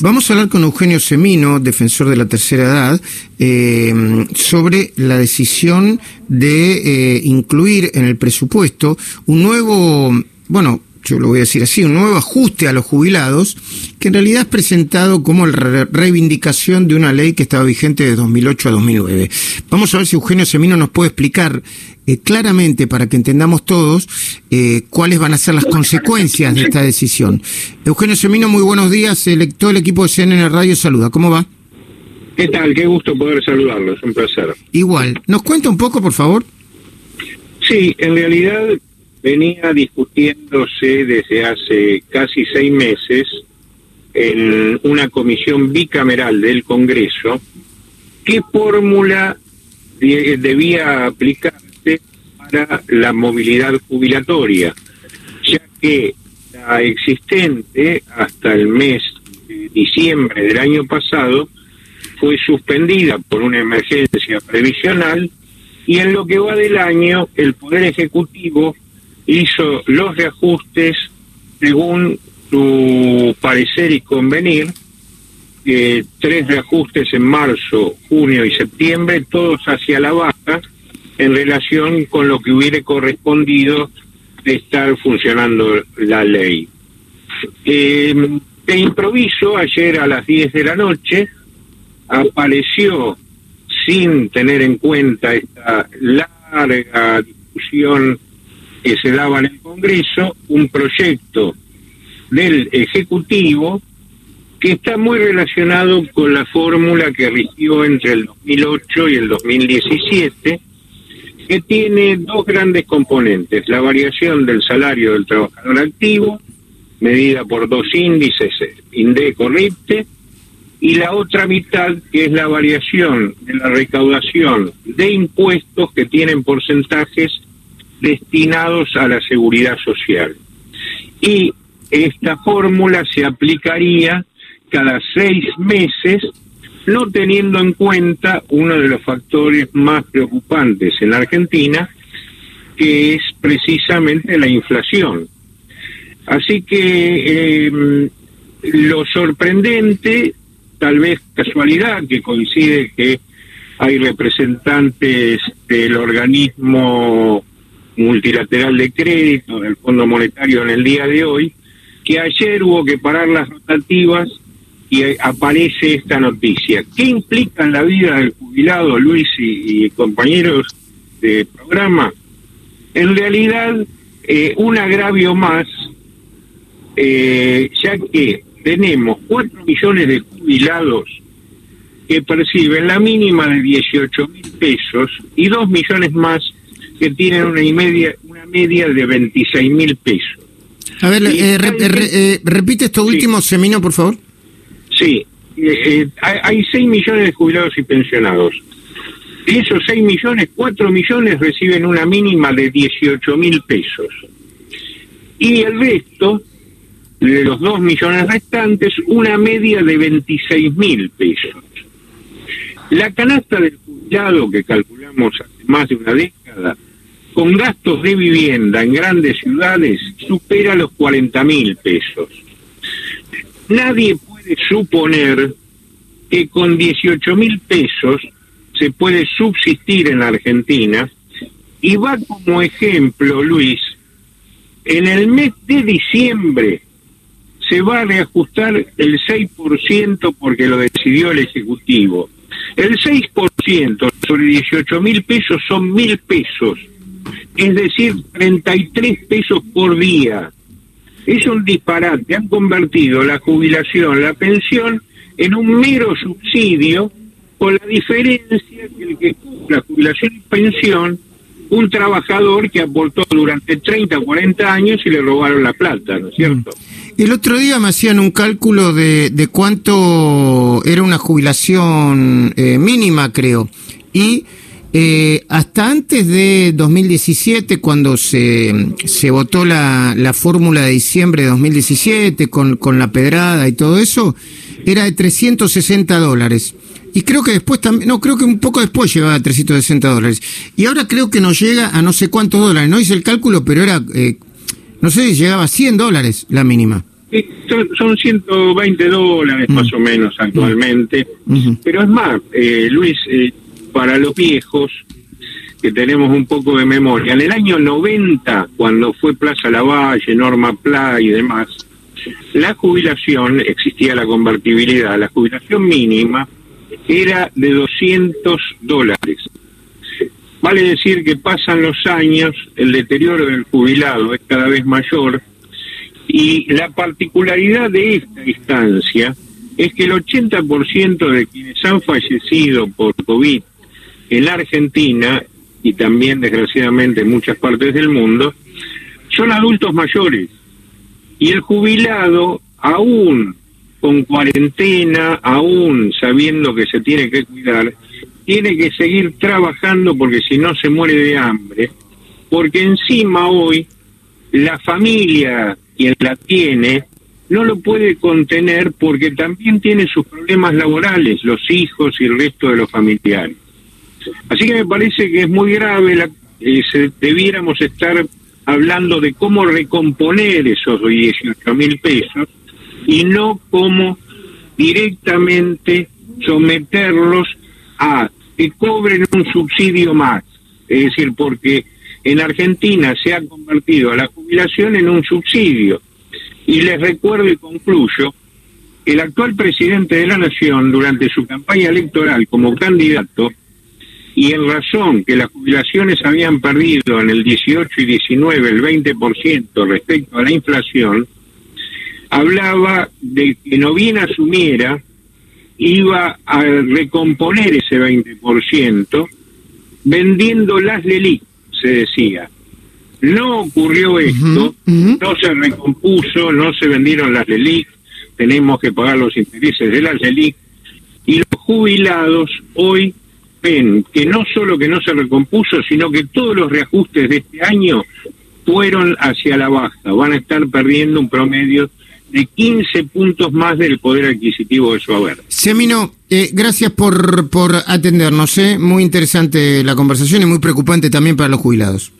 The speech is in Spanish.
Vamos a hablar con Eugenio Semino, defensor de la tercera edad, eh, sobre la decisión de eh, incluir en el presupuesto un nuevo, bueno, yo lo voy a decir así, un nuevo ajuste a los jubilados, que en realidad es presentado como la reivindicación de una ley que estaba vigente de 2008 a 2009. Vamos a ver si Eugenio Semino nos puede explicar eh, claramente, para que entendamos todos, eh, cuáles van a ser las consecuencias de esta decisión. Eugenio Semino, muy buenos días. El, todo el equipo de CNN Radio saluda. ¿Cómo va? ¿Qué tal? Qué gusto poder saludarlos. Un placer. Igual. ¿Nos cuenta un poco, por favor? Sí, en realidad venía discutiéndose desde hace casi seis meses en una comisión bicameral del Congreso qué fórmula debía aplicarse para la movilidad jubilatoria, ya que la existente hasta el mes de diciembre del año pasado fue suspendida por una emergencia previsional y en lo que va del año el Poder Ejecutivo hizo los reajustes según su parecer y convenir, eh, tres reajustes en marzo, junio y septiembre, todos hacia la baja, en relación con lo que hubiera correspondido de estar funcionando la ley. Eh, de improviso, ayer a las 10 de la noche, apareció, sin tener en cuenta esta larga discusión que se daba en el Congreso un proyecto del Ejecutivo que está muy relacionado con la fórmula que rigió entre el 2008 y el 2017, que tiene dos grandes componentes, la variación del salario del trabajador activo, medida por dos índices, INDECO-RIPTE, y la otra mitad que es la variación de la recaudación de impuestos que tienen porcentajes destinados a la seguridad social. Y esta fórmula se aplicaría cada seis meses, no teniendo en cuenta uno de los factores más preocupantes en la Argentina, que es precisamente la inflación. Así que eh, lo sorprendente, tal vez casualidad, que coincide que hay representantes del organismo multilateral de crédito del Fondo Monetario en el día de hoy, que ayer hubo que parar las rotativas y aparece esta noticia. ¿Qué implica en la vida del jubilado Luis y, compañeros de programa? En realidad, eh, un agravio más, eh, ya que tenemos 4 millones de jubilados que perciben la mínima de 18 mil pesos y 2 millones más que tienen una, y media, una media de 26 mil pesos. A ver, eh, eh, repite esto último, Semino, por favor. Sí, eh, hay 6 millones de jubilados y pensionados. De esos 6 millones, 4 millones reciben una mínima de 18 mil pesos. Y el resto, de los 2 millones restantes, una media de 26 mil pesos. La canasta del jubilado que calculamos hace más de una década con gastos de vivienda en grandes ciudades supera los 40 mil pesos. Nadie puede suponer que con 18 mil pesos se puede subsistir en Argentina y va como ejemplo, Luis, en el mes de diciembre se va a reajustar el 6% porque lo decidió el Ejecutivo. El 6% sobre 18 mil pesos son mil pesos es decir, 33 pesos por día. Es un disparate. Han convertido la jubilación, la pensión, en un mero subsidio, con la diferencia que el que la jubilación y pensión, un trabajador que aportó durante 30 o 40 años y le robaron la plata, ¿no es cierto? Mm. El otro día me hacían un cálculo de, de cuánto era una jubilación eh, mínima, creo, y eh, hasta antes de 2017, cuando se, se votó la, la fórmula de diciembre de 2017 con, con la pedrada y todo eso, era de 360 dólares. Y creo que después también, no, creo que un poco después llegaba a 360 dólares. Y ahora creo que nos llega a no sé cuántos dólares. No hice el cálculo, pero era, eh, no sé, llegaba a 100 dólares la mínima. Son, 120 dólares más o menos actualmente, pero es más, eh, Luis, eh, para los viejos que tenemos un poco de memoria, en el año 90, cuando fue Plaza Lavalle, Norma Pla y demás, la jubilación, existía la convertibilidad, la jubilación mínima era de 200 dólares. Vale decir que pasan los años, el deterioro del jubilado es cada vez mayor y la particularidad de esta instancia es que el 80% de quienes han fallecido por COVID en Argentina y también desgraciadamente en muchas partes del mundo son adultos mayores y el jubilado aún con cuarentena, aún sabiendo que se tiene que cuidar, tiene que seguir trabajando porque si no se muere de hambre, porque encima hoy la familia, quien la tiene, no lo puede contener porque también tiene sus problemas laborales, los hijos y el resto de los familiares. Así que me parece que es muy grave, la, eh, debiéramos estar hablando de cómo recomponer esos 18 mil pesos y no cómo directamente someterlos a que cobren un subsidio más. Es decir, porque en Argentina se ha convertido a la jubilación en un subsidio. Y les recuerdo y concluyo, el actual presidente de la Nación, durante su campaña electoral como candidato, y en razón que las jubilaciones habían perdido en el 18 y 19 el 20% respecto a la inflación, hablaba de que no bien asumiera, iba a recomponer ese 20% vendiendo las LELIC, se decía. No ocurrió esto, no se recompuso, no se vendieron las LELIC, tenemos que pagar los intereses de las LELIC, y los jubilados hoy ven que no solo que no se recompuso, sino que todos los reajustes de este año fueron hacia la baja, van a estar perdiendo un promedio de 15 puntos más del poder adquisitivo de su haber. Semino, eh, gracias por, por atendernos, ¿eh? muy interesante la conversación y muy preocupante también para los jubilados.